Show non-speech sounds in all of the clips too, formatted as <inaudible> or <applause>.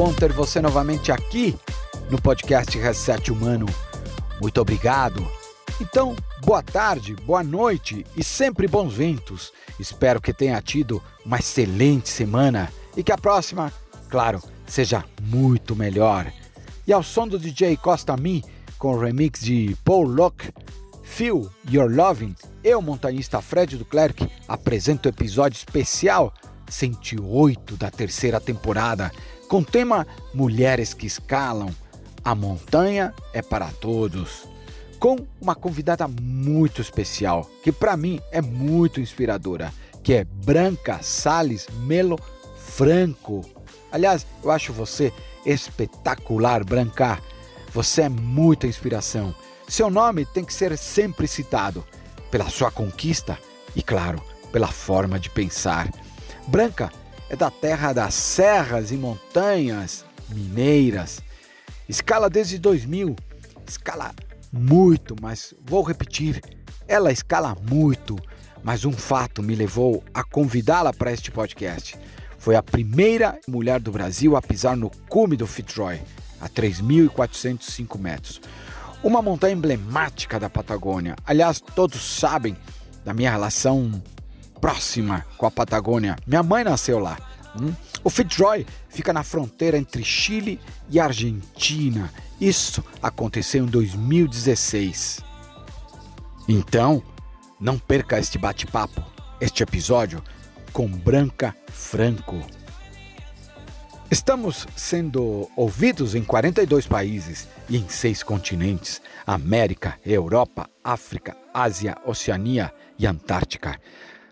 bom ter você novamente aqui no podcast Reset Humano. Muito obrigado. Então, boa tarde, boa noite e sempre bons ventos. Espero que tenha tido uma excelente semana e que a próxima, claro, seja muito melhor. E ao som do DJ Costa Me, com o remix de Paul Locke, Feel Your Loving, eu, montanhista Fred Duclerc, apresento o episódio especial 108 da terceira temporada, com o tema Mulheres que Escalam. A montanha é para todos. Com uma convidada muito especial, que para mim é muito inspiradora, que é Branca Sales Melo Franco. Aliás, eu acho você espetacular, Branca. Você é muita inspiração. Seu nome tem que ser sempre citado pela sua conquista e, claro, pela forma de pensar. Branca é da terra das serras e montanhas mineiras. Escala desde 2000. Escala muito, mas vou repetir. Ela escala muito, mas um fato me levou a convidá-la para este podcast. Foi a primeira mulher do Brasil a pisar no cume do Fitzroy, a 3.405 metros. Uma montanha emblemática da Patagônia. Aliás, todos sabem da minha relação próxima com a Patagônia. Minha mãe nasceu lá. Hum? O Fitzroy fica na fronteira entre Chile e Argentina. Isso aconteceu em 2016. Então, não perca este bate-papo, este episódio com Branca Franco. Estamos sendo ouvidos em 42 países e em seis continentes: América, Europa, África, Ásia, Oceania e Antártica.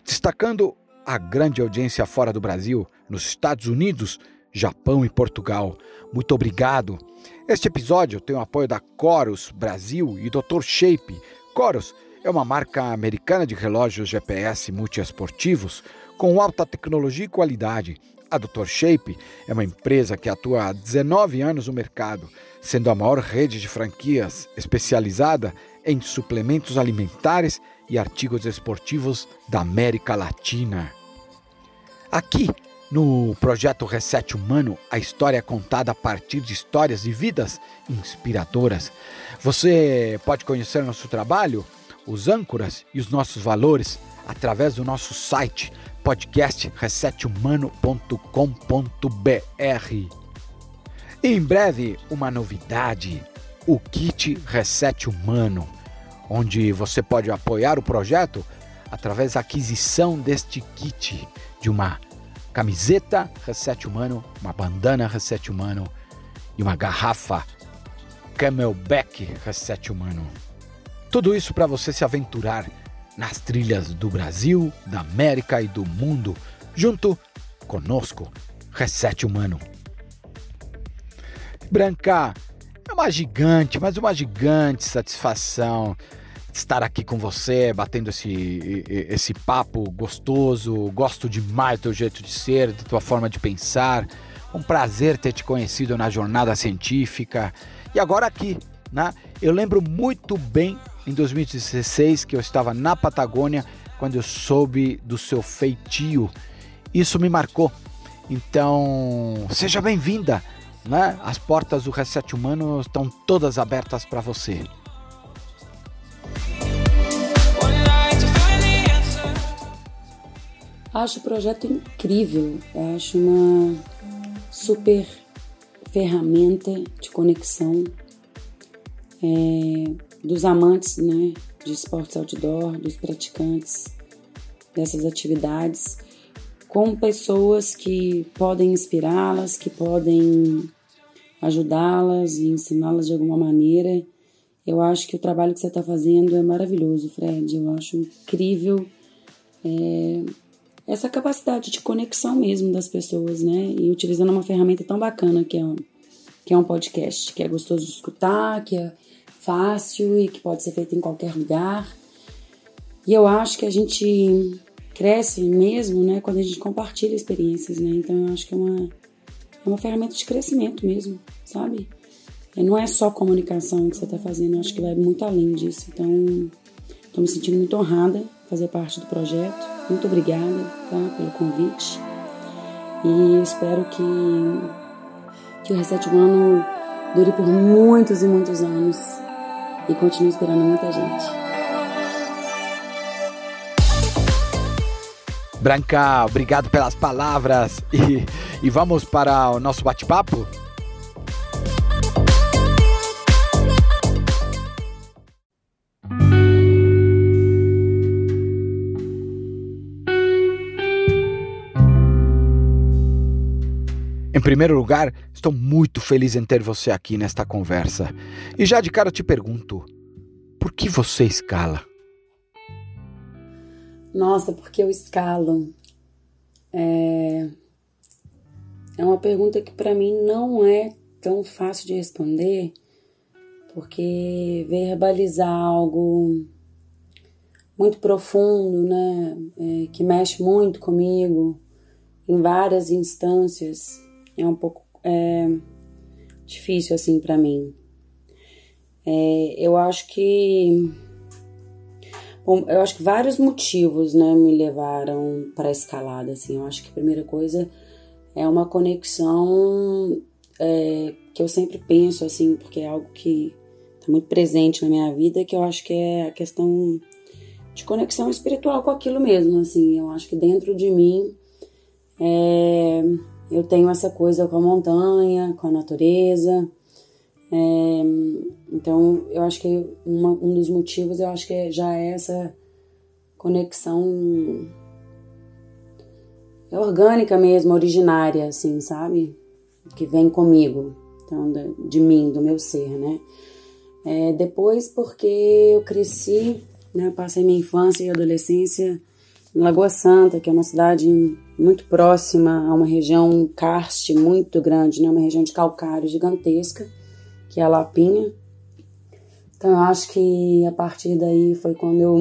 Destacando a grande audiência fora do Brasil, nos Estados Unidos, Japão e Portugal. Muito obrigado. Este episódio tem o apoio da Chorus Brasil e Dr. Shape. Chorus é uma marca americana de relógios GPS multiesportivos com alta tecnologia e qualidade. A Dr. Shape é uma empresa que atua há 19 anos no mercado, sendo a maior rede de franquias especializada em suplementos alimentares e artigos esportivos da América Latina. Aqui, no projeto Reset Humano, a história é contada a partir de histórias e vidas inspiradoras. Você pode conhecer nosso trabalho, os âncoras e os nossos valores através do nosso site podcast resethumano.com.br. Em breve, uma novidade: o kit Reset Humano, onde você pode apoiar o projeto através da aquisição deste kit de uma camiseta Reset Humano, uma bandana Reset Humano e uma garrafa Camelback Reset Humano. Tudo isso para você se aventurar nas trilhas do Brasil, da América e do mundo, junto conosco, Reset Humano. Branca, é uma gigante, mas uma gigante satisfação estar aqui com você, batendo esse, esse papo gostoso. Gosto demais do teu jeito de ser, da tua forma de pensar. Um prazer ter te conhecido na jornada científica. E agora aqui, né? Eu lembro muito bem em 2016 que eu estava na Patagônia quando eu soube do seu feitio. Isso me marcou. Então, seja bem-vinda, né? As portas do Reset Humano estão todas abertas para você. Acho o projeto incrível. Eu acho uma super ferramenta de conexão é, dos amantes né, de esportes outdoor, dos praticantes dessas atividades, com pessoas que podem inspirá-las, que podem ajudá-las e ensiná-las de alguma maneira. Eu acho que o trabalho que você está fazendo é maravilhoso, Fred. Eu acho incrível é, essa capacidade de conexão mesmo das pessoas, né? E utilizando uma ferramenta tão bacana que é, que é um podcast, que é gostoso de escutar, que é fácil e que pode ser feito em qualquer lugar. E eu acho que a gente cresce mesmo, né, quando a gente compartilha experiências, né? Então eu acho que é uma, é uma ferramenta de crescimento mesmo, sabe? E não é só comunicação que você está fazendo, eu acho que vai muito além disso. Então, estou me sentindo muito honrada fazer parte do projeto. Muito obrigada tá, pelo convite. E espero que que o Reset Humano dure por muitos e muitos anos e continue inspirando muita gente. Branca, obrigado pelas palavras e, e vamos para o nosso bate-papo? Primeiro lugar, estou muito feliz em ter você aqui nesta conversa. E já de cara te pergunto: por que você escala? Nossa, porque eu escalo? É, é uma pergunta que para mim não é tão fácil de responder, porque verbalizar algo muito profundo, né, é, que mexe muito comigo em várias instâncias, é um pouco é, difícil assim para mim. É, eu acho que bom, eu acho que vários motivos, né, me levaram para escalada. Assim, eu acho que a primeira coisa é uma conexão é, que eu sempre penso assim, porque é algo que está muito presente na minha vida, que eu acho que é a questão de conexão espiritual com aquilo mesmo. Assim, eu acho que dentro de mim é, eu tenho essa coisa com a montanha, com a natureza. É, então, eu acho que uma, um dos motivos, eu acho que já é essa conexão orgânica mesmo, originária, assim, sabe? Que vem comigo, então, de, de mim, do meu ser, né? É, depois, porque eu cresci, né? Passei minha infância e adolescência em Lagoa Santa, que é uma cidade muito próxima a uma região karst muito grande, né? uma região de calcário gigantesca, que é a Lapinha. Então eu acho que a partir daí foi quando eu.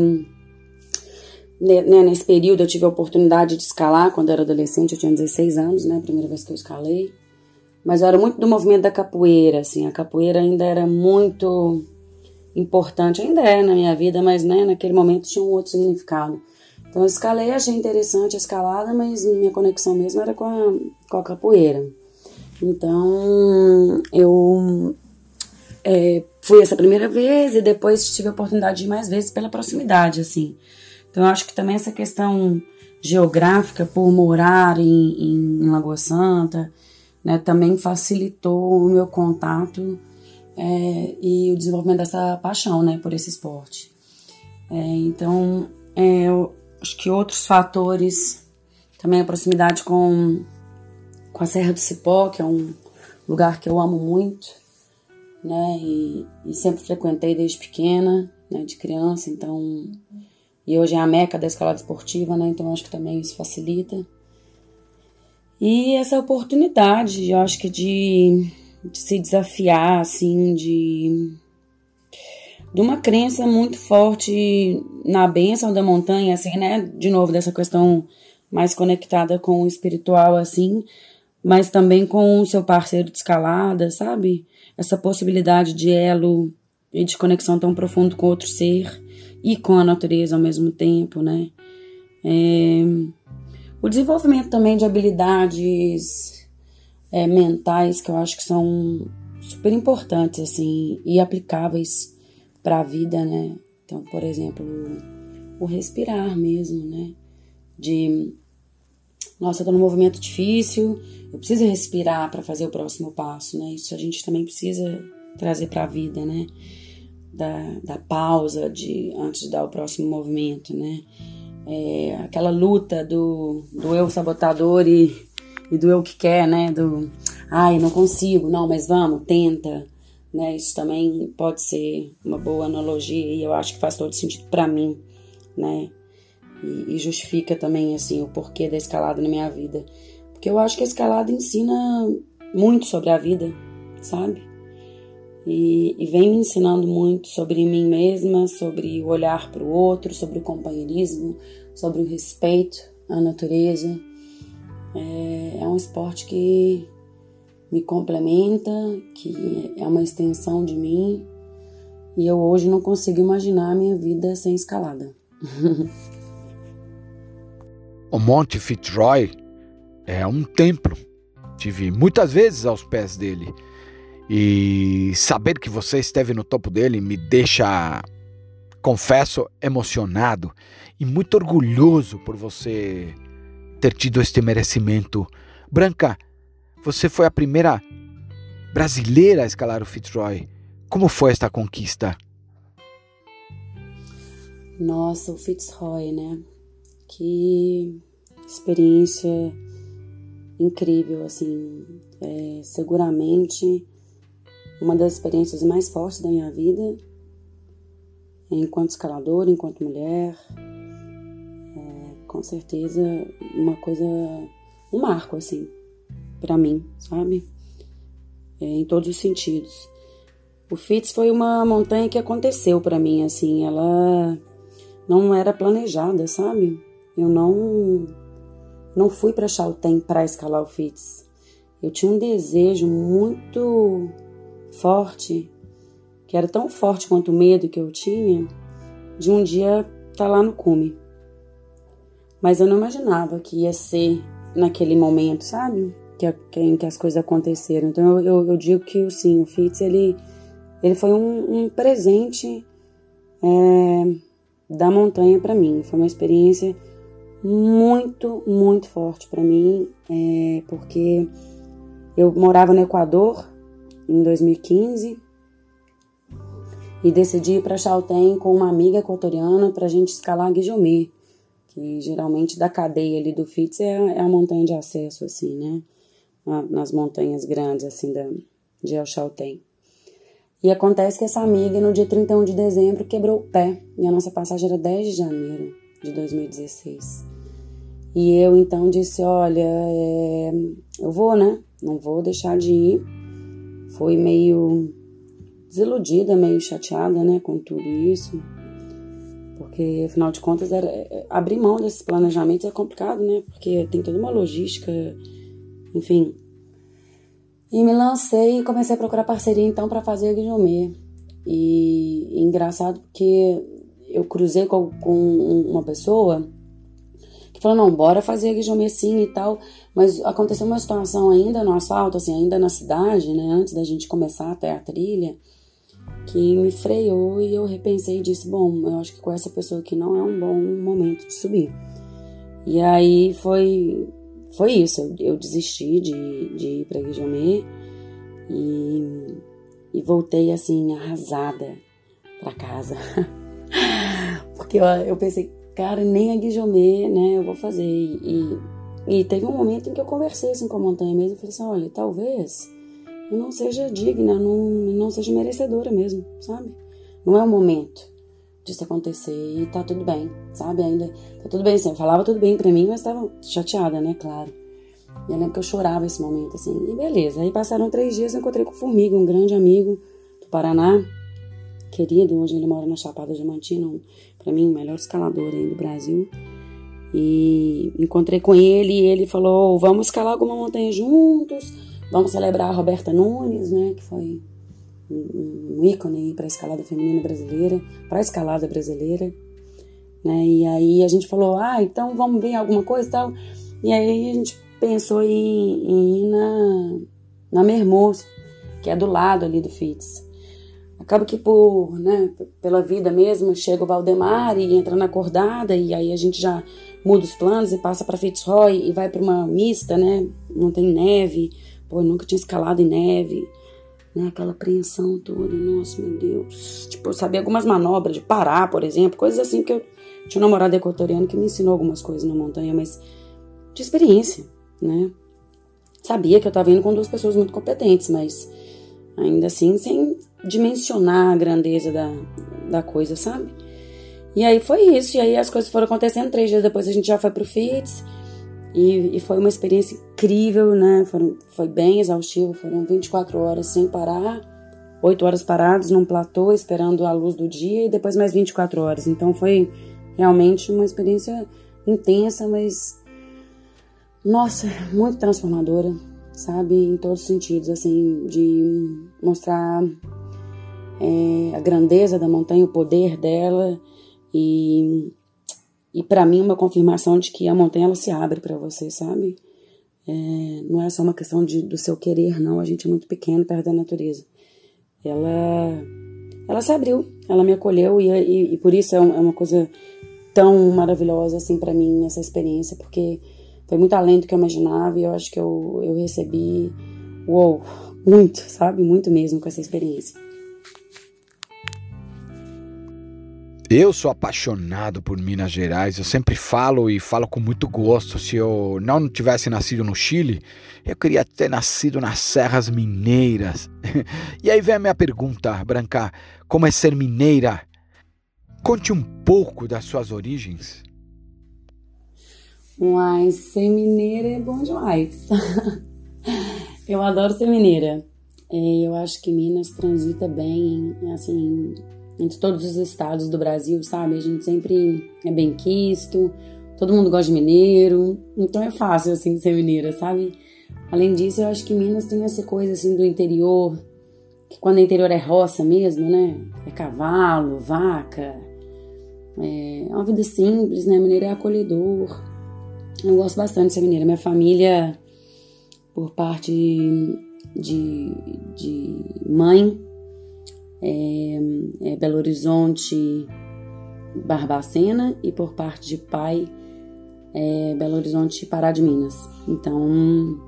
Né, né, nesse período eu tive a oportunidade de escalar quando eu era adolescente, eu tinha 16 anos, né? Primeira vez que eu escalei. Mas eu era muito do movimento da capoeira, assim. A capoeira ainda era muito importante, ainda é na minha vida, mas né, naquele momento tinha um outro significado. Então eu escalei, achei interessante a escalada, mas minha conexão mesmo era com a, com a capoeira. Então eu é, fui essa primeira vez e depois tive a oportunidade de ir mais vezes pela proximidade, assim. Então eu acho que também essa questão geográfica, por morar em, em Lagoa Santa, né, também facilitou o meu contato é, e o desenvolvimento dessa paixão né, por esse esporte. É, então, é, eu, acho que outros fatores, também a proximidade com, com a Serra do Cipó, que é um lugar que eu amo muito, né? E, e sempre frequentei desde pequena, né? De criança, então. E hoje é a meca da escalada esportiva, né? Então acho que também isso facilita. E essa oportunidade, eu acho que de, de se desafiar, assim, de de uma crença muito forte na bênção da montanha, assim, né? De novo, dessa questão mais conectada com o espiritual, assim, mas também com o seu parceiro de escalada, sabe? Essa possibilidade de elo e de conexão tão profundo com outro ser e com a natureza ao mesmo tempo, né? É... O desenvolvimento também de habilidades é, mentais que eu acho que são super importantes, assim, e aplicáveis para a vida, né? Então, por exemplo, o respirar mesmo, né? De nossa, eu tô num movimento difícil, eu preciso respirar para fazer o próximo passo, né? Isso a gente também precisa trazer para a vida, né? Da, da pausa de antes de dar o próximo movimento, né? É, aquela luta do, do eu sabotador e, e do eu que quer, né? Do ai, não consigo, não, mas vamos, tenta né? Isso também pode ser uma boa analogia e eu acho que faz todo sentido para mim, né? E, e, justifica também assim o porquê da escalada na minha vida, porque eu acho que a escalada ensina muito sobre a vida, sabe? E, e vem me ensinando muito sobre mim mesma, sobre o olhar para o outro, sobre o companheirismo, sobre o respeito à natureza. É, é um esporte que me complementa, que é uma extensão de mim, e eu hoje não consigo imaginar a minha vida sem escalada. <laughs> o Monte Fitzroy é um templo tive muitas vezes aos pés dele. E saber que você esteve no topo dele me deixa, confesso, emocionado e muito orgulhoso por você ter tido este merecimento. Branca, você foi a primeira brasileira a escalar o Fitzroy. Como foi esta conquista? Nossa, o Fitzroy, né? Que experiência incrível, assim. É, seguramente uma das experiências mais fortes da minha vida, enquanto escaladora, enquanto mulher. É, com certeza uma coisa, um marco, assim, para mim, sabe? É, em todos os sentidos. O Fitz foi uma montanha que aconteceu para mim, assim, ela não era planejada, sabe? Eu não não fui para Chaltén para escalar o Fitz. Eu tinha um desejo muito forte, que era tão forte quanto o medo que eu tinha, de um dia estar tá lá no cume. Mas eu não imaginava que ia ser naquele momento, sabe? Que, que, as coisas aconteceram. Então eu, eu, eu digo que sim, o Fitz ele, ele foi um, um presente é, da montanha para mim. Foi uma experiência muito, muito forte para mim, é, porque eu morava no Equador em 2015 e decidi ir para Chaltén com uma amiga equatoriana para a gente escalar Guijomé, que geralmente da cadeia ali do Fitz é, é, a montanha de acesso, assim, né? Nas montanhas grandes, assim, da, de El Chaltén. E acontece que essa amiga, no dia 31 de dezembro, quebrou o pé. E a nossa passagem era 10 de janeiro de 2016. E eu então disse: Olha, é, eu vou, né? Não vou deixar de ir. Foi meio desiludida, meio chateada, né, com tudo isso. Porque, afinal de contas, era, é, abrir mão desses planejamentos é complicado, né? Porque tem toda uma logística, enfim. E me lancei e comecei a procurar parceria, então, para fazer Guijomê. E, e engraçado porque eu cruzei com, com uma pessoa que falou, não, bora fazer Guijomê sim e tal. Mas aconteceu uma situação ainda no asfalto, assim, ainda na cidade, né? Antes da gente começar até a trilha que me freou e eu repensei e disse: Bom, eu acho que com essa pessoa aqui não é um bom momento de subir. E aí foi, foi isso. Eu, eu desisti de, de ir para Guijomé e, e voltei assim, arrasada para casa. <laughs> Porque eu, eu pensei, cara, nem a Guijomé, né, eu vou fazer. E, e, e teve um momento em que eu conversei assim com a montanha mesmo. Eu falei assim: olha, talvez eu não seja digna, não, não seja merecedora mesmo, sabe? Não é o momento disso acontecer e tá tudo bem, sabe? Ainda tá tudo bem assim. Eu falava tudo bem pra mim, mas tava chateada, né? Claro. E eu lembro que eu chorava esse momento, assim. E beleza. Aí passaram três dias, eu encontrei com o Formiga, um grande amigo do Paraná, querido. Hoje ele mora na Chapada Diamantina, pra mim, o melhor escalador aí do Brasil. E encontrei com ele e ele falou: vamos escalar alguma montanha juntos Vamos celebrar a Roberta Nunes, né, que foi um ícone para a escalada feminina brasileira, para a escalada brasileira, né? E aí a gente falou, ah, então vamos ver alguma coisa e tal. E aí a gente pensou em, em ir na, na Mermoz, que é do lado ali do FITS. Acaba que por, né, pela vida mesmo, chega o Valdemar e entra na acordada e aí a gente já muda os planos e passa para Fitzroy e vai para uma mista, né? Não tem neve, Pô, eu nunca tinha escalado em neve, né? Aquela apreensão toda, nossa, meu Deus. Tipo, eu sabia algumas manobras de parar, por exemplo, coisas assim que eu tinha um namorado equatoriano que me ensinou algumas coisas na montanha, mas de experiência, né? Sabia que eu estava indo com duas pessoas muito competentes, mas ainda assim sem dimensionar a grandeza da, da coisa, sabe? E aí foi isso, e aí as coisas foram acontecendo. Três dias depois a gente já foi pro FITS, e, e, foi uma experiência incrível, né? Foram, foi bem exaustivo, foram 24 horas sem parar, 8 horas parados num platô esperando a luz do dia e depois mais 24 horas. Então foi realmente uma experiência intensa, mas nossa, muito transformadora, sabe? Em todos os sentidos, assim, de mostrar é, a grandeza da montanha, o poder dela e e para mim uma confirmação de que a montanha ela se abre para você, sabe? É, não é só uma questão de, do seu querer, não. A gente é muito pequeno perto da natureza. Ela, ela se abriu, ela me acolheu e, e, e por isso é, é uma coisa tão maravilhosa assim para mim essa experiência, porque foi muito além do que eu imaginava e eu acho que eu, eu recebi, uou, muito, sabe? Muito mesmo com essa experiência. Eu sou apaixonado por Minas Gerais, eu sempre falo e falo com muito gosto. Se eu não tivesse nascido no Chile, eu queria ter nascido nas Serras Mineiras. <laughs> e aí vem a minha pergunta, Branca: como é ser mineira? Conte um pouco das suas origens. Mas ser mineira é bom demais. <laughs> eu adoro ser mineira. É, eu acho que Minas transita bem, assim, entre todos os estados do Brasil, sabe? A gente sempre é bem quisto, todo mundo gosta de mineiro, então é fácil, assim, ser mineira, sabe? Além disso, eu acho que Minas tem essa coisa, assim, do interior, que quando é interior é roça mesmo, né? É cavalo, vaca, é uma vida simples, né? Mineiro é acolhedor. Eu gosto bastante de ser mineira. Minha família, por parte de, de mãe, é, é Belo Horizonte, Barbacena e por parte de pai é Belo Horizonte, Pará de Minas. Então,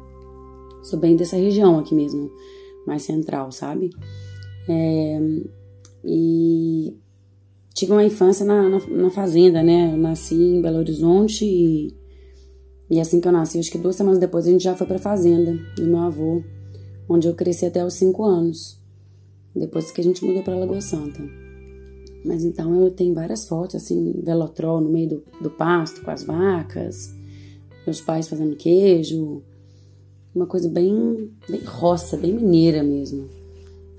sou bem dessa região aqui mesmo, mais central, sabe? É, e tive uma infância na, na, na, fazenda, né? Eu nasci em Belo Horizonte e, e assim que eu nasci, acho que duas semanas depois a gente já foi pra fazenda do meu avô, onde eu cresci até os cinco anos depois que a gente mudou para Lagoa Santa. Mas então eu tenho várias fotos, assim, velotrol no meio do, do pasto com as vacas, meus pais fazendo queijo, uma coisa bem, bem roça, bem mineira mesmo.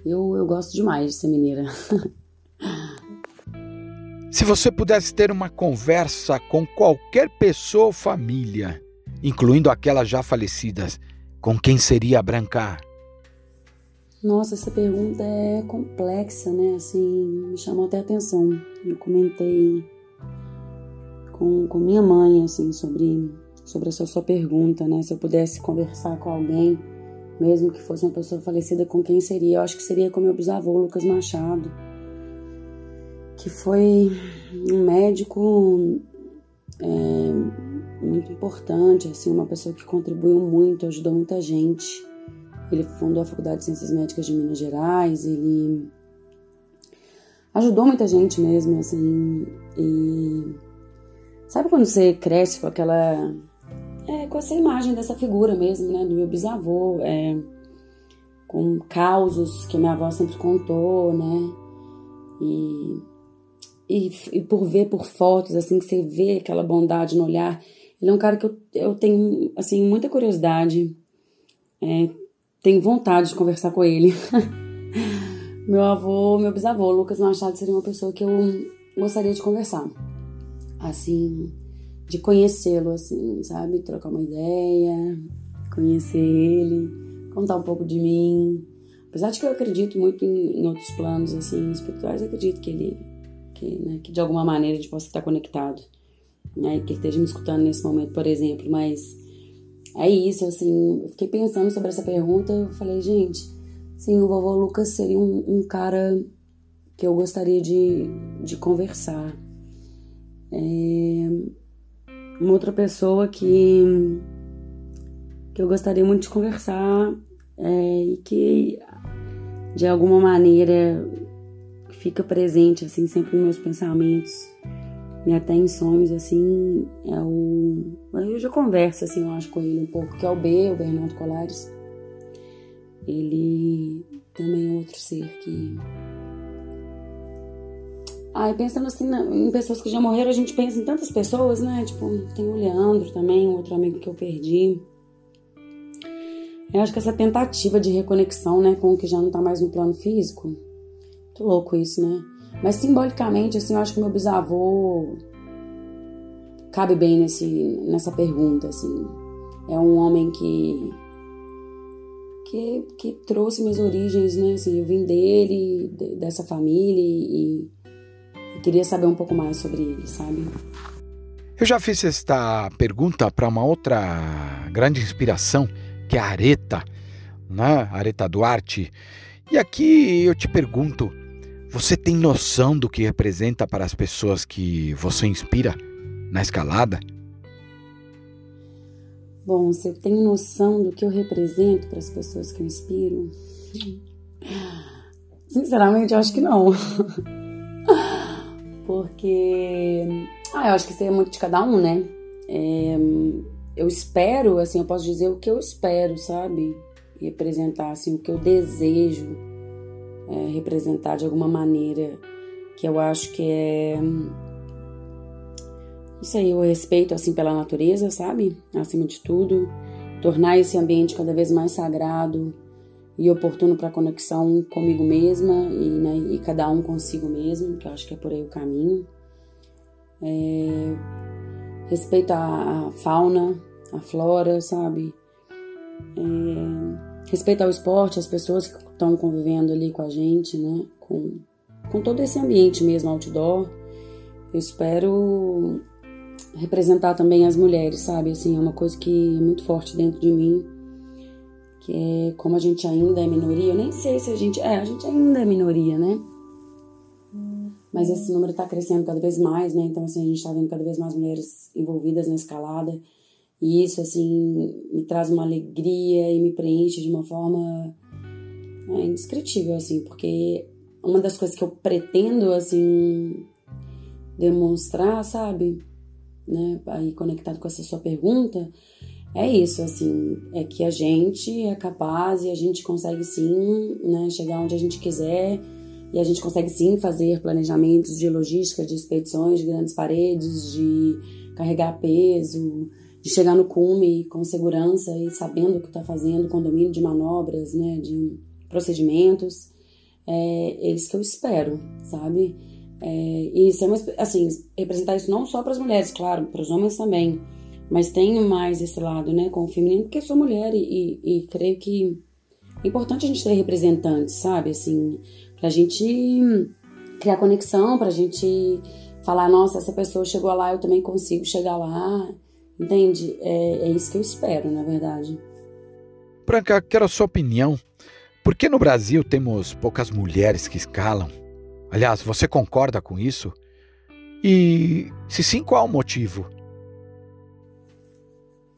Eu, eu gosto demais de ser mineira. <laughs> Se você pudesse ter uma conversa com qualquer pessoa ou família, incluindo aquelas já falecidas, com quem seria a Branca? Nossa, essa pergunta é complexa, né? Assim, me chamou até a atenção. Eu comentei com, com minha mãe, assim, sobre, sobre essa sua pergunta, né? Se eu pudesse conversar com alguém, mesmo que fosse uma pessoa falecida, com quem seria? Eu acho que seria com meu bisavô, Lucas Machado, que foi um médico é, muito importante, assim, uma pessoa que contribuiu muito, ajudou muita gente ele fundou a Faculdade de Ciências Médicas de Minas Gerais, ele ajudou muita gente mesmo, assim. E sabe quando você cresce com aquela. É, com essa imagem dessa figura mesmo, né? Do meu bisavô, é, com causos que minha avó sempre contou, né? E, e, e, por ver por fotos, assim, que você vê aquela bondade no olhar. Ele é um cara que eu, eu tenho, assim, muita curiosidade. É, tenho vontade de conversar com ele. <laughs> meu avô, meu bisavô, Lucas Machado, seria uma pessoa que eu gostaria de conversar. Assim, de conhecê-lo, assim, sabe? Trocar uma ideia, conhecer ele, contar um pouco de mim. Apesar de que eu acredito muito em, em outros planos, assim, espirituais, acredito que ele, que, né, que de alguma maneira a gente possa estar conectado. Né? Que ele esteja me escutando nesse momento, por exemplo, mas é isso, assim, eu fiquei pensando sobre essa pergunta, eu falei, gente, sim, o vovô Lucas seria um, um cara que eu gostaria de, de conversar. É, uma outra pessoa que, que eu gostaria muito de conversar é, e que de alguma maneira fica presente assim sempre nos meus pensamentos e até em sonhos, assim, é o. Eu já converso, assim, eu acho, com ele um pouco, que é o B, o Bernardo Colares. Ele também é outro ser que. Ah, e pensando assim em pessoas que já morreram, a gente pensa em tantas pessoas, né? Tipo, tem o Leandro também, outro amigo que eu perdi. Eu acho que essa tentativa de reconexão, né, com o que já não tá mais no plano físico. Muito louco isso, né? Mas simbolicamente, assim, eu acho que meu bisavô cabe bem nesse, nessa pergunta, assim. É um homem que, que, que trouxe minhas origens, né? Assim, eu vim dele, dessa família e, e queria saber um pouco mais sobre ele, sabe? Eu já fiz esta pergunta para uma outra grande inspiração, que é a Areta, né? Areta Duarte. E aqui eu te pergunto: você tem noção do que representa para as pessoas que você inspira na escalada? Bom, você tem noção do que eu represento para as pessoas que eu inspiro? Sinceramente, eu acho que não. <laughs> Porque ah, eu acho que isso é muito de cada um, né? É, eu espero, assim, eu posso dizer o que eu espero, sabe? Representar, assim, o que eu desejo é, representar de alguma maneira, que eu acho que é. Não sei, o respeito, assim, pela natureza, sabe? Acima de tudo. Tornar esse ambiente cada vez mais sagrado e oportuno para conexão comigo mesma e, né, e cada um consigo mesmo, que eu acho que é por aí o caminho é, respeito à, fauna, à flora, sabe? É, respeito ao esporte, as pessoas que estão convivendo ali com a gente, né? Com, com todo esse ambiente mesmo outdoor. Eu espero representar também as mulheres, sabe? Assim, é uma coisa que é muito forte dentro de mim, que é como a gente ainda é minoria. Eu nem sei se a gente é, a gente ainda é minoria, né? mas esse número está crescendo cada vez mais, né? Então, assim, a gente está vendo cada vez mais mulheres envolvidas na escalada. E isso, assim, me traz uma alegria e me preenche de uma forma é, indescritível, assim, porque uma das coisas que eu pretendo, assim, demonstrar, sabe? Né? Aí, conectado com essa sua pergunta, é isso, assim, é que a gente é capaz e a gente consegue sim, né, chegar onde a gente quiser e a gente consegue sim fazer planejamentos de logística, de expedições de grandes paredes, de carregar peso, de chegar no cume com segurança e sabendo o que está fazendo, com domínio de manobras, né, de procedimentos. É eles que eu espero, sabe? É, e isso é uma, assim, representar isso não só para as mulheres, claro, para os homens também, mas tenho mais esse lado, né, com o feminino, porque sou mulher e, e, e creio que é importante a gente ter representantes, sabe? Assim, pra gente criar conexão, pra gente falar, nossa, essa pessoa chegou lá, eu também consigo chegar lá. Entende? É, é isso que eu espero, na verdade. Branca, quero a sua opinião. Por que no Brasil temos poucas mulheres que escalam? Aliás, você concorda com isso? E se sim, qual o motivo?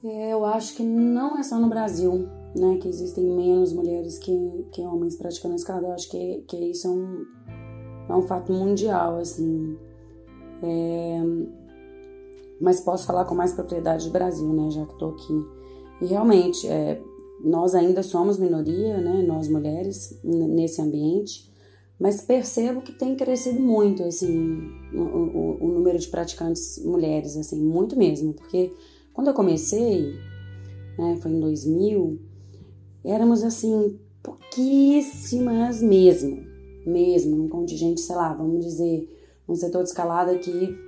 É, eu acho que não é só no Brasil né, que existem menos mulheres que, que homens praticando escalada. Eu acho que, que isso é um, é um fato mundial, assim. É, mas posso falar com mais propriedade do Brasil, né, já que estou aqui. E realmente, é, nós ainda somos minoria, né, nós mulheres, nesse ambiente, mas percebo que tem crescido muito, assim, o, o, o número de praticantes mulheres, assim, muito mesmo, porque quando eu comecei, né, foi em 2000, éramos assim, pouquíssimas mesmo, mesmo, num contingente, sei lá, vamos dizer, um setor de escalada que,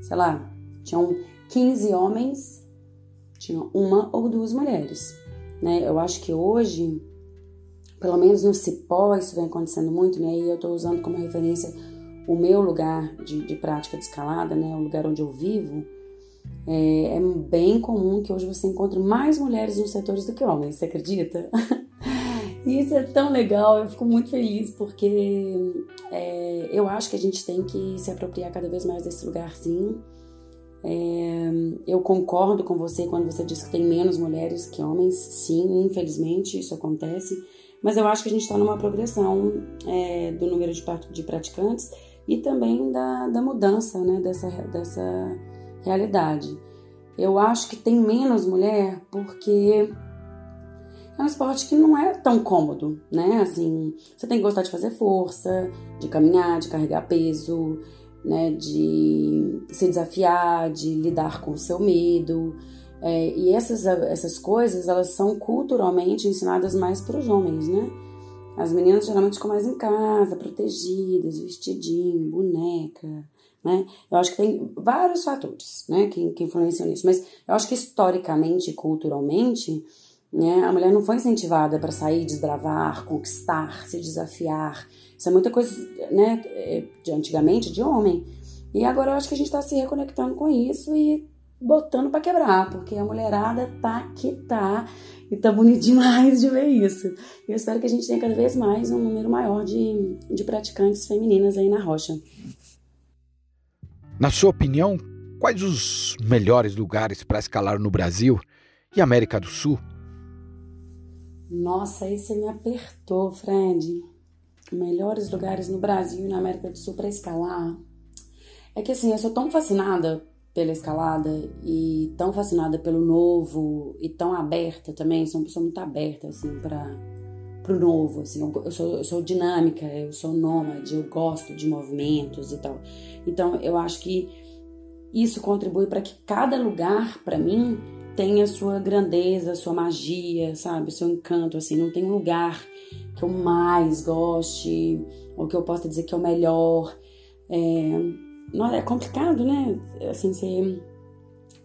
sei lá, tinham 15 homens, tinha uma ou duas mulheres, né? Eu acho que hoje, pelo menos no Cipó, isso vem acontecendo muito, né? E eu estou usando como referência o meu lugar de, de prática de escalada, né? O lugar onde eu vivo, é, é, bem comum que hoje você encontre mais mulheres nos setores do que homens, você acredita? <laughs> isso é tão legal, eu fico muito feliz porque é, eu acho que a gente tem que se apropriar cada vez mais desse lugar, sim. É, eu concordo com você quando você diz que tem menos mulheres que homens, sim, infelizmente isso acontece, mas eu acho que a gente está numa progressão é, do número de, de praticantes e também da, da mudança né, dessa, dessa realidade. Eu acho que tem menos mulher porque é um esporte que não é tão cômodo, né? Assim, você tem que gostar de fazer força, de caminhar, de carregar peso, né? De se desafiar, de lidar com o seu medo. É, e essas, essas coisas, elas são culturalmente ensinadas mais para os homens, né? As meninas geralmente ficam mais em casa, protegidas, vestidinho, boneca, né? Eu acho que tem vários fatores né, que, que influenciam nisso, mas eu acho que historicamente culturalmente né, a mulher não foi incentivada para sair, desbravar, conquistar, se desafiar. Isso é muita coisa né, de antigamente de homem. E agora eu acho que a gente está se reconectando com isso e botando para quebrar, porque a mulherada tá que tá e tá bonito demais de ver isso. Eu espero que a gente tenha cada vez mais um número maior de, de praticantes femininas aí na rocha. Na sua opinião, quais os melhores lugares para escalar no Brasil e América do Sul? Nossa, aí você me apertou, Fred. Melhores lugares no Brasil e na América do Sul para escalar. É que assim, eu sou tão fascinada pela escalada e tão fascinada pelo novo e tão aberta também, sou uma pessoa muito aberta assim para pro novo, assim, eu sou, eu sou dinâmica, eu sou nômade, eu gosto de movimentos e tal. Então, eu acho que isso contribui para que cada lugar, para mim, tenha sua grandeza, sua magia, sabe, seu encanto, assim, não tem um lugar que eu mais goste ou que eu possa dizer que é o melhor. É, não, é complicado, né? Assim, você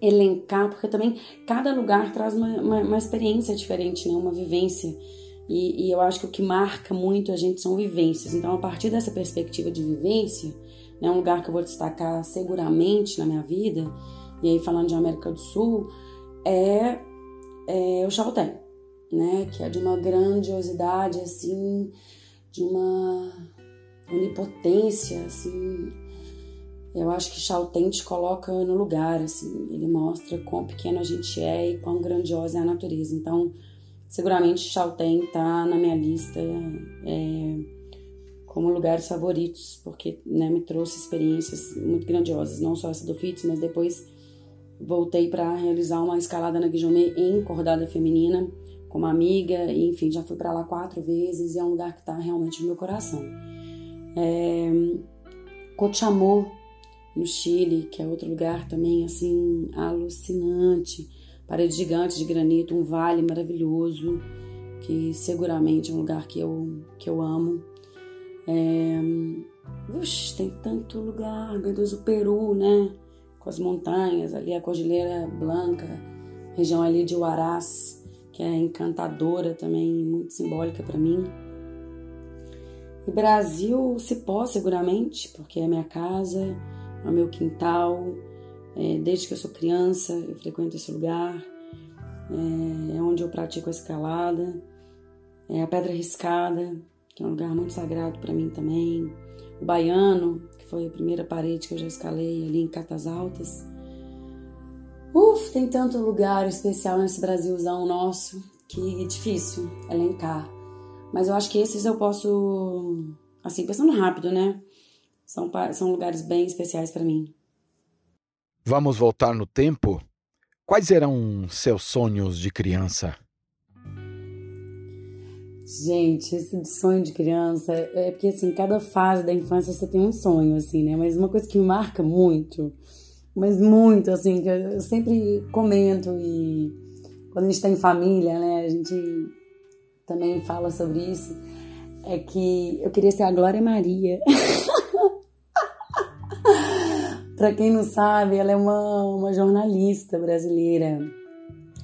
elencar, porque também cada lugar traz uma, uma, uma experiência diferente, né? Uma vivência. E, e, eu acho que o que marca muito a gente são vivências. Então, a partir dessa perspectiva de vivência, né, um lugar que eu vou destacar seguramente na minha vida, e aí falando de América do Sul, é, é o Chaltén, né? Que é de uma grandiosidade, assim, de uma onipotência, assim, eu acho que Chaltén te coloca no lugar, assim, ele mostra quão pequeno a gente é e quão grandiosa é a natureza. Então, seguramente Chaltén tá na minha lista é, como lugares favoritos, porque né, me trouxe experiências muito grandiosas, não só essa do Fitz, mas depois voltei para realizar uma escalada na Guijomé em cordada feminina com uma amiga, e enfim, já fui para lá quatro vezes e é um lugar que está realmente no meu coração. É, Cochamó, no Chile, que é outro lugar também assim alucinante, parede gigante de granito, um vale maravilhoso, que seguramente é um lugar que eu, que eu amo. É, uxa, tem tanto lugar, meu Deus, o Peru, né? Com as montanhas, ali a Cordilheira Blanca, região ali de Huaraz, que é encantadora também, muito simbólica para mim. E Brasil, Cipó, seguramente, porque é minha casa, ao meu quintal. É, desde que eu sou criança, eu frequento esse lugar. É, é onde eu pratico a escalada. É a Pedra Riscada, que é um lugar muito sagrado para mim também. O Baiano, que foi a primeira parede que eu já escalei ali em Catas Altas. Uf, tem tanto lugar especial nesse Brasilzão nosso que é difícil elencar. Mas eu acho que esses eu posso, assim, pensando rápido, né? são, são lugares bem especiais para mim. Vamos voltar no tempo? Quais eram seus sonhos de criança? Gente, esse sonho de criança é porque assim, cada fase da infância você tem um sonho assim, né? Mas uma coisa que me marca muito, mas muito assim, que eu sempre comento e quando a gente está em família, né, a gente também fala sobre isso, é que eu queria ser a Glória Maria. <laughs> Para quem não sabe, ela é uma, uma jornalista brasileira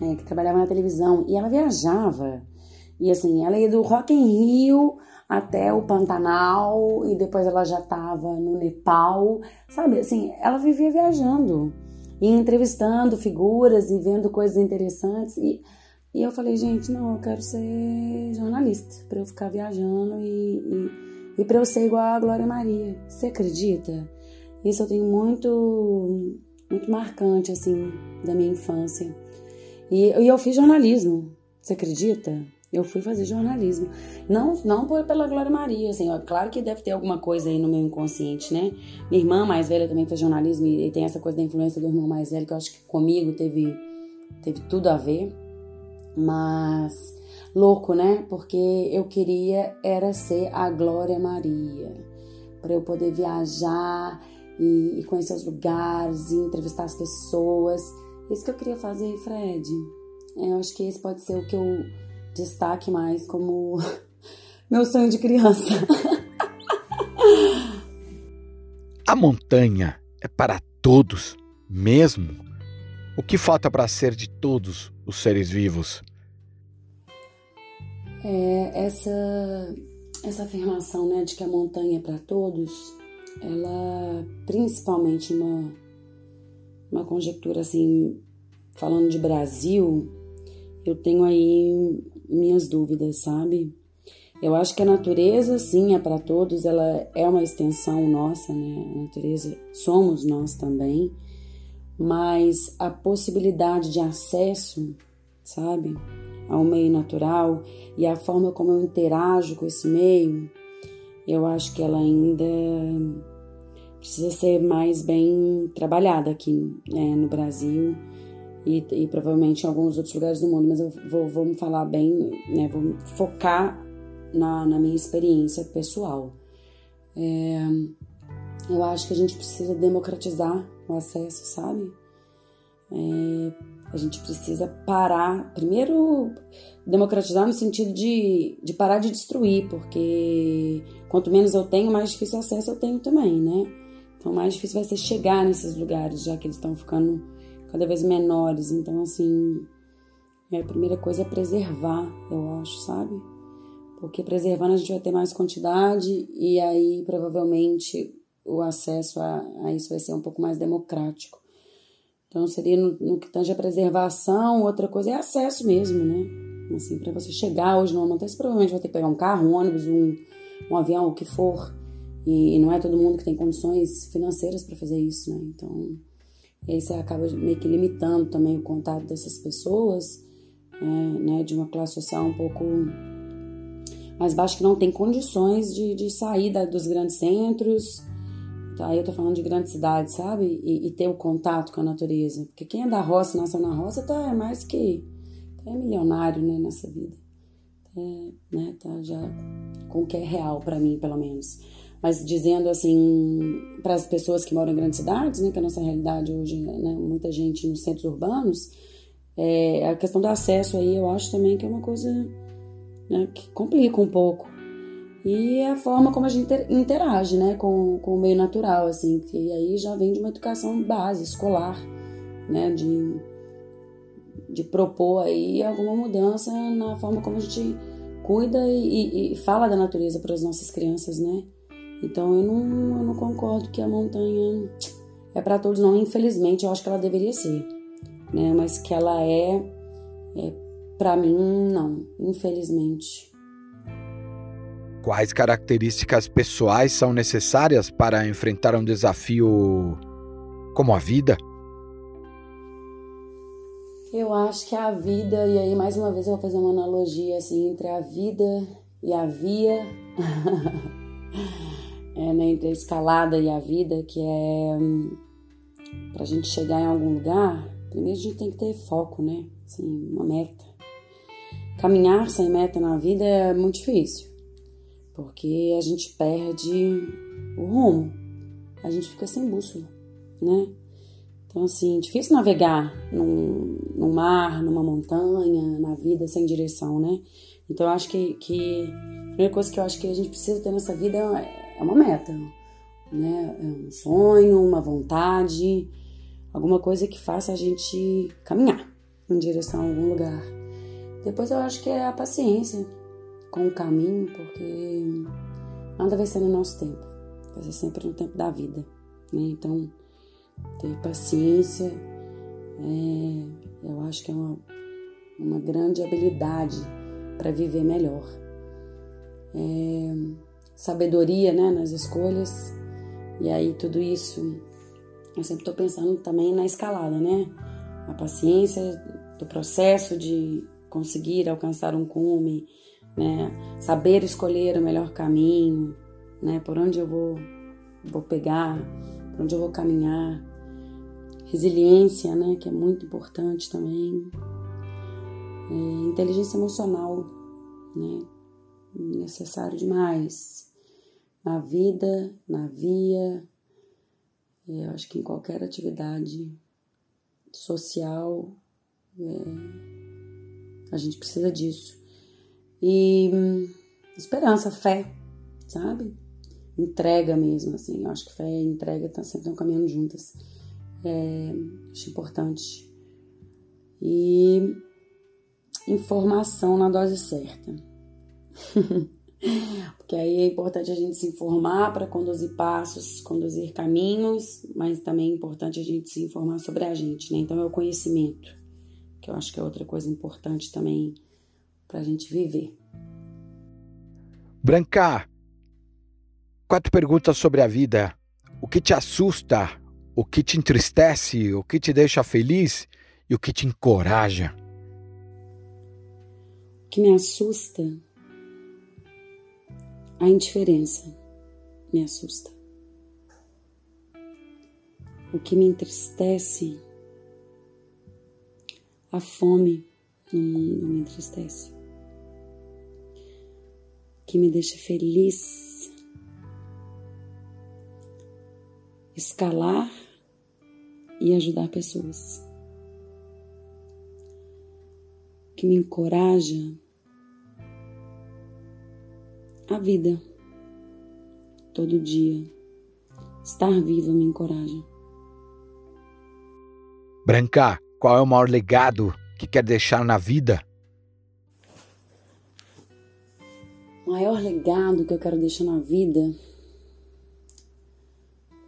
é, que trabalhava na televisão e ela viajava. E assim, ela ia do Rock in Rio até o Pantanal e depois ela já estava no Nepal, sabe? Assim, ela vivia viajando e entrevistando figuras e vendo coisas interessantes. E, e eu falei, gente, não, eu quero ser jornalista para eu ficar viajando e, e, e para eu ser igual a Glória Maria. Você acredita? Isso eu tenho muito, muito marcante, assim, da minha infância. E, e eu fiz jornalismo, você acredita? Eu fui fazer jornalismo. Não, não pela Glória Maria, assim, ó, claro que deve ter alguma coisa aí no meu inconsciente, né? Minha irmã mais velha também fez jornalismo e tem essa coisa da influência do irmão mais velho que eu acho que comigo teve, teve tudo a ver. Mas louco, né? Porque eu queria era ser a Glória Maria, para eu poder viajar e, e conhecer os lugares e entrevistar as pessoas. Isso que eu queria fazer, Fred. É, eu acho que esse pode ser o que eu destaque mais como <laughs> meu sonho de criança. A montanha é para todos, mesmo? O que falta para ser de todos os seres vivos? É, essa, essa afirmação né, de que a montanha é para todos ela principalmente uma uma conjectura assim, falando de Brasil, eu tenho aí minhas dúvidas, sabe? Eu acho que a natureza, sim, é para todos, ela é uma extensão nossa, né? A natureza somos nós também, mas a possibilidade de acesso, sabe, ao meio natural e a forma como eu interajo com esse meio, eu acho que ela ainda precisa ser mais bem trabalhada aqui né, no Brasil e, e, provavelmente em alguns outros lugares do mundo, mas eu vou, vou me falar bem, né, vou focar na, na minha experiência pessoal. É, eu acho que a gente precisa democratizar o acesso, sabe? É, a gente precisa parar, primeiro, democratizar no sentido de, de parar de destruir, porque quanto menos eu tenho, mais difícil acesso eu tenho também, né? Então, mais difícil vai ser chegar nesses lugares, já que eles estão ficando cada vez menores. Então, assim, a primeira coisa é preservar, eu acho, sabe? Porque preservando a gente vai ter mais quantidade e aí provavelmente o acesso a, a isso vai ser um pouco mais democrático. Então seria no, no que tange a preservação, outra coisa é acesso mesmo, né? Assim, para você chegar hoje numa montanha, você provavelmente vai ter que pegar um carro, um ônibus, um, um avião, o que for. E, não é todo mundo que tem condições financeiras para fazer isso, né? Então, aí você acaba meio que limitando também o contato dessas pessoas, é, né? De uma classe social um pouco mais baixa que não tem condições de, de sair da, dos grandes centros. Tá? Aí eu tô falando de grandes cidades, sabe? E, e, ter o contato com a natureza. Porque quem é da roça, nasceu na roça, tá é mais que é milionário, né, nessa vida. É, né, tá já com o que é real para mim, pelo menos. Mas dizendo assim, para as pessoas que moram em grandes cidades, né, que a nossa realidade hoje, né, muita gente nos centros urbanos, é, a questão do acesso aí eu acho também que é uma coisa né, que complica um pouco. E a forma como a gente interage né, com, com o meio natural, assim, que aí já vem de uma educação base, escolar, né, de, de propor aí alguma mudança na forma como a gente cuida e, e fala da natureza para as nossas crianças, né? Então eu não, eu não concordo que a montanha é para todos, não. Infelizmente, eu acho que ela deveria ser, né? Mas que ela é, é para mim, não, infelizmente. Quais características pessoais são necessárias para enfrentar um desafio como a vida? Eu acho que a vida, e aí mais uma vez eu vou fazer uma analogia assim entre a vida e a via, <laughs> é, né, entre a escalada e a vida, que é para a gente chegar em algum lugar, primeiro a gente tem que ter foco, né? Assim, uma meta. Caminhar sem meta na vida é muito difícil, porque a gente perde o rumo, a gente fica sem bússola, né? Então, assim, difícil navegar num, num mar, numa montanha, na vida sem direção, né? Então, eu acho que, que primeira coisa que eu acho que a gente precisa ter nessa vida é, é uma meta, né? É um sonho, uma vontade, alguma coisa que faça a gente caminhar em direção a algum lugar. Depois eu acho que é a paciência com o caminho, porque nada vai ser no nosso tempo, vai ser sempre no tempo da vida, né? Então, ter paciência, é, eu acho que é uma, uma grande habilidade para viver melhor. É, sabedoria, né, nas escolhas, e aí tudo isso, eu sempre estou pensando também na escalada, né? A paciência do processo de conseguir alcançar um cume, né? Saber escolher o melhor caminho, né? Por onde eu vou, vou pegar, por onde eu vou caminhar. Resiliência, né? Que é muito importante também. É, inteligência emocional, né? Necessário demais na vida, na via, eu acho que em qualquer atividade social, é, a gente precisa disso. E hum, esperança, fé, sabe? Entrega mesmo, assim. Eu acho que fé e entrega tá, sempre estão caminhando juntas. É, acho importante. E informação na dose certa. <laughs> Porque aí é importante a gente se informar para conduzir passos, conduzir caminhos, mas também é importante a gente se informar sobre a gente, né? Então é o conhecimento, que eu acho que é outra coisa importante também para a gente viver. Branca, quatro perguntas sobre a vida. O que te assusta? O que te entristece? O que te deixa feliz? E o que te encoraja? O que me assusta a indiferença me assusta. O que me entristece, a fome no mundo me entristece. O que me deixa feliz, escalar e ajudar pessoas. O que me encoraja a vida. Todo dia. Estar viva me encoraja. Branca, qual é o maior legado que quer deixar na vida? O maior legado que eu quero deixar na vida.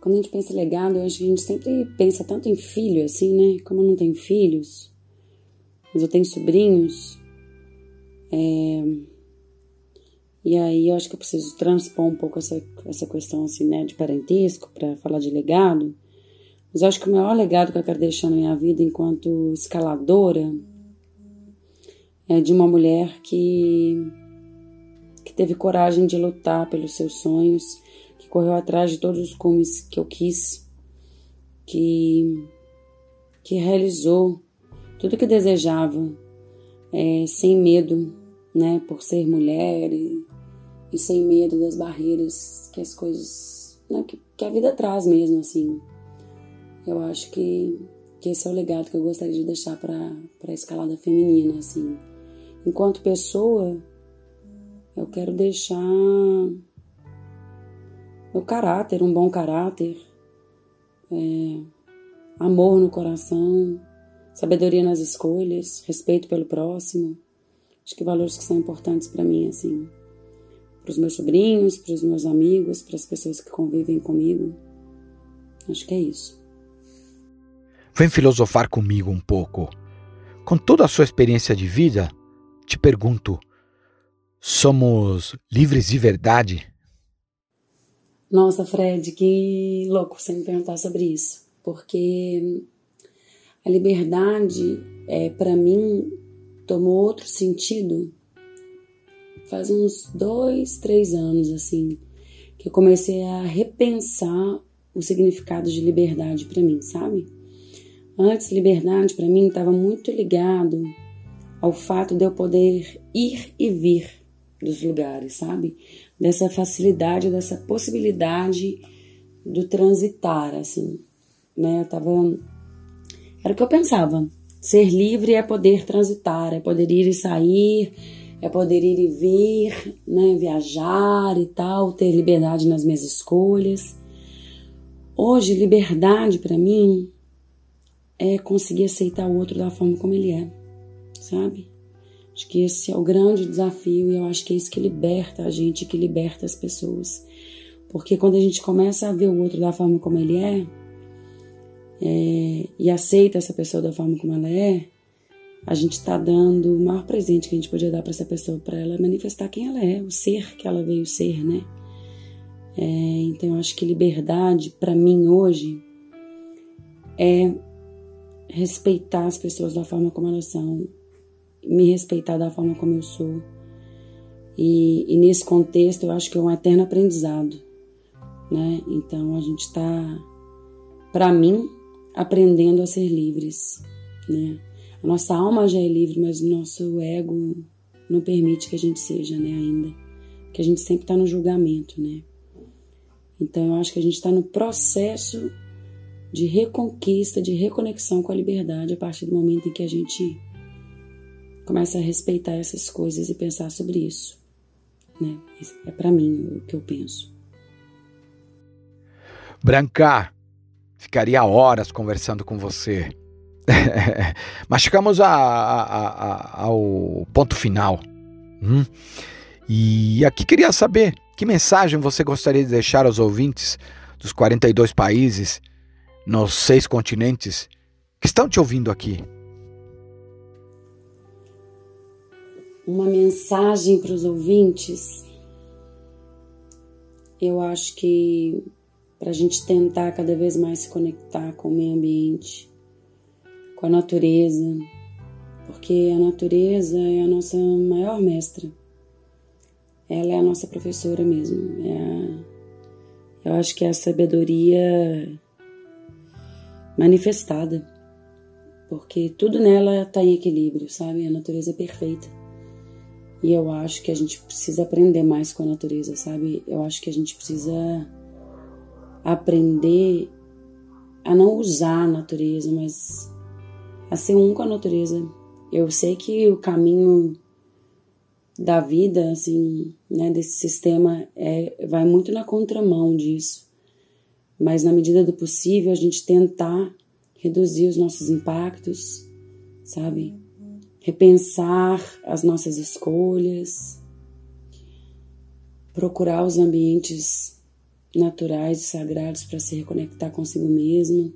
Quando a gente pensa em legado, eu acho que a gente sempre pensa tanto em filho, assim, né? Como eu não tenho filhos, mas eu tenho sobrinhos. É e aí eu acho que eu preciso transpor um pouco essa, essa questão assim, né, de parentesco para falar de legado. Mas eu acho que o maior legado que eu quero deixar na minha vida enquanto escaladora é de uma mulher que, que teve coragem de lutar pelos seus sonhos, que correu atrás de todos os cumes que eu quis, que, que realizou tudo que desejava, é, sem medo, né, por ser mulher e e sem medo das barreiras que as coisas, né, que, que, a vida traz mesmo, assim. Eu acho que, que esse é o legado que eu gostaria de deixar para a escalada feminina, assim. Enquanto pessoa, eu quero deixar meu caráter, um bom caráter, é, amor no coração, sabedoria nas escolhas, respeito pelo próximo. Acho que valores que são importantes para mim, assim para os meus sobrinhos, para os meus amigos, para as pessoas que convivem comigo. Acho que é isso. Vem filosofar comigo um pouco. Com toda a sua experiência de vida, te pergunto: somos livres de verdade? Nossa, Fred, que louco você me perguntar sobre isso, porque a liberdade, é, para mim, tomou outro sentido faz uns dois, três anos, assim, que eu comecei a repensar o significado de liberdade para mim, sabe? Antes, liberdade para mim estava muito ligado ao fato de eu poder ir e vir dos lugares, sabe? Dessa facilidade, dessa possibilidade do transitar, assim, né? Eu tava. Era o que eu pensava. Ser livre é poder transitar, é poder ir e sair, é poder ir e vir, né, viajar e tal, ter liberdade nas minhas escolhas. Hoje, liberdade para mim é conseguir aceitar o outro da forma como ele é, sabe? Acho que esse é o grande desafio e eu acho que é isso que liberta a gente, que liberta as pessoas. Porque quando a gente começa a ver o outro da forma como ele é, é e aceita essa pessoa da forma como ela é, a gente está dando o maior presente que a gente podia dar para essa pessoa, para ela manifestar quem ela é, o ser que ela veio ser, né? É, então, eu acho que liberdade, para mim hoje, é respeitar as pessoas da forma como elas são, me respeitar da forma como eu sou. E, e nesse contexto, eu acho que é um eterno aprendizado, né? Então, a gente está, para mim, aprendendo a ser livres, né? A nossa alma já é livre, mas o nosso ego não permite que a gente seja, né, ainda. Que a gente sempre está no julgamento, né? Então eu acho que a gente está no processo de reconquista, de reconexão com a liberdade a partir do momento em que a gente começa a respeitar essas coisas e pensar sobre isso, né? É para mim o que eu penso. Branca, ficaria horas conversando com você. <laughs> Mas chegamos a, a, a, ao ponto final. Hum? E aqui queria saber que mensagem você gostaria de deixar aos ouvintes dos 42 países, nos seis continentes, que estão te ouvindo aqui. Uma mensagem para os ouvintes. Eu acho que para a gente tentar cada vez mais se conectar com o meio ambiente, com a natureza, porque a natureza é a nossa maior mestra. Ela é a nossa professora mesmo. É a, eu acho que é a sabedoria manifestada, porque tudo nela está em equilíbrio, sabe? A natureza é perfeita. E eu acho que a gente precisa aprender mais com a natureza, sabe? Eu acho que a gente precisa aprender a não usar a natureza, mas a ser um com a natureza. Eu sei que o caminho da vida, assim, né, desse sistema é, vai muito na contramão disso. Mas na medida do possível, a gente tentar reduzir os nossos impactos, sabe? Repensar as nossas escolhas, procurar os ambientes naturais e sagrados para se reconectar consigo mesmo.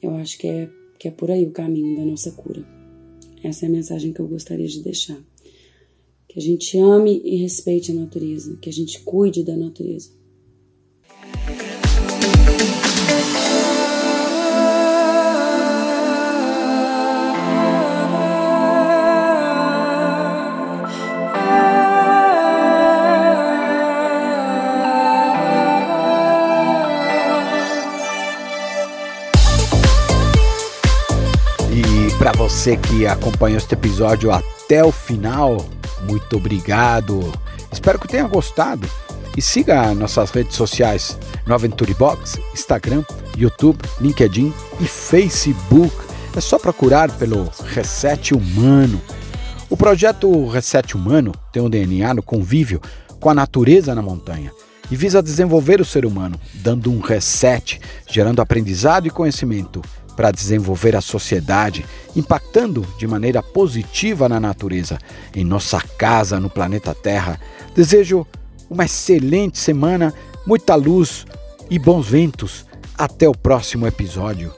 Eu acho que é, que é por aí o caminho da nossa cura. Essa é a mensagem que eu gostaria de deixar. Que a gente ame e respeite a natureza, que a gente cuide da natureza. Você que acompanhou este episódio até o final, muito obrigado. Espero que tenha gostado e siga nossas redes sociais no Aventure Box, Instagram, YouTube, LinkedIn e Facebook. É só procurar pelo Reset Humano. O projeto Reset Humano tem um DNA no convívio com a natureza na montanha e visa desenvolver o ser humano, dando um reset, gerando aprendizado e conhecimento para desenvolver a sociedade, impactando de maneira positiva na natureza, em nossa casa, no planeta Terra. Desejo uma excelente semana, muita luz e bons ventos. Até o próximo episódio.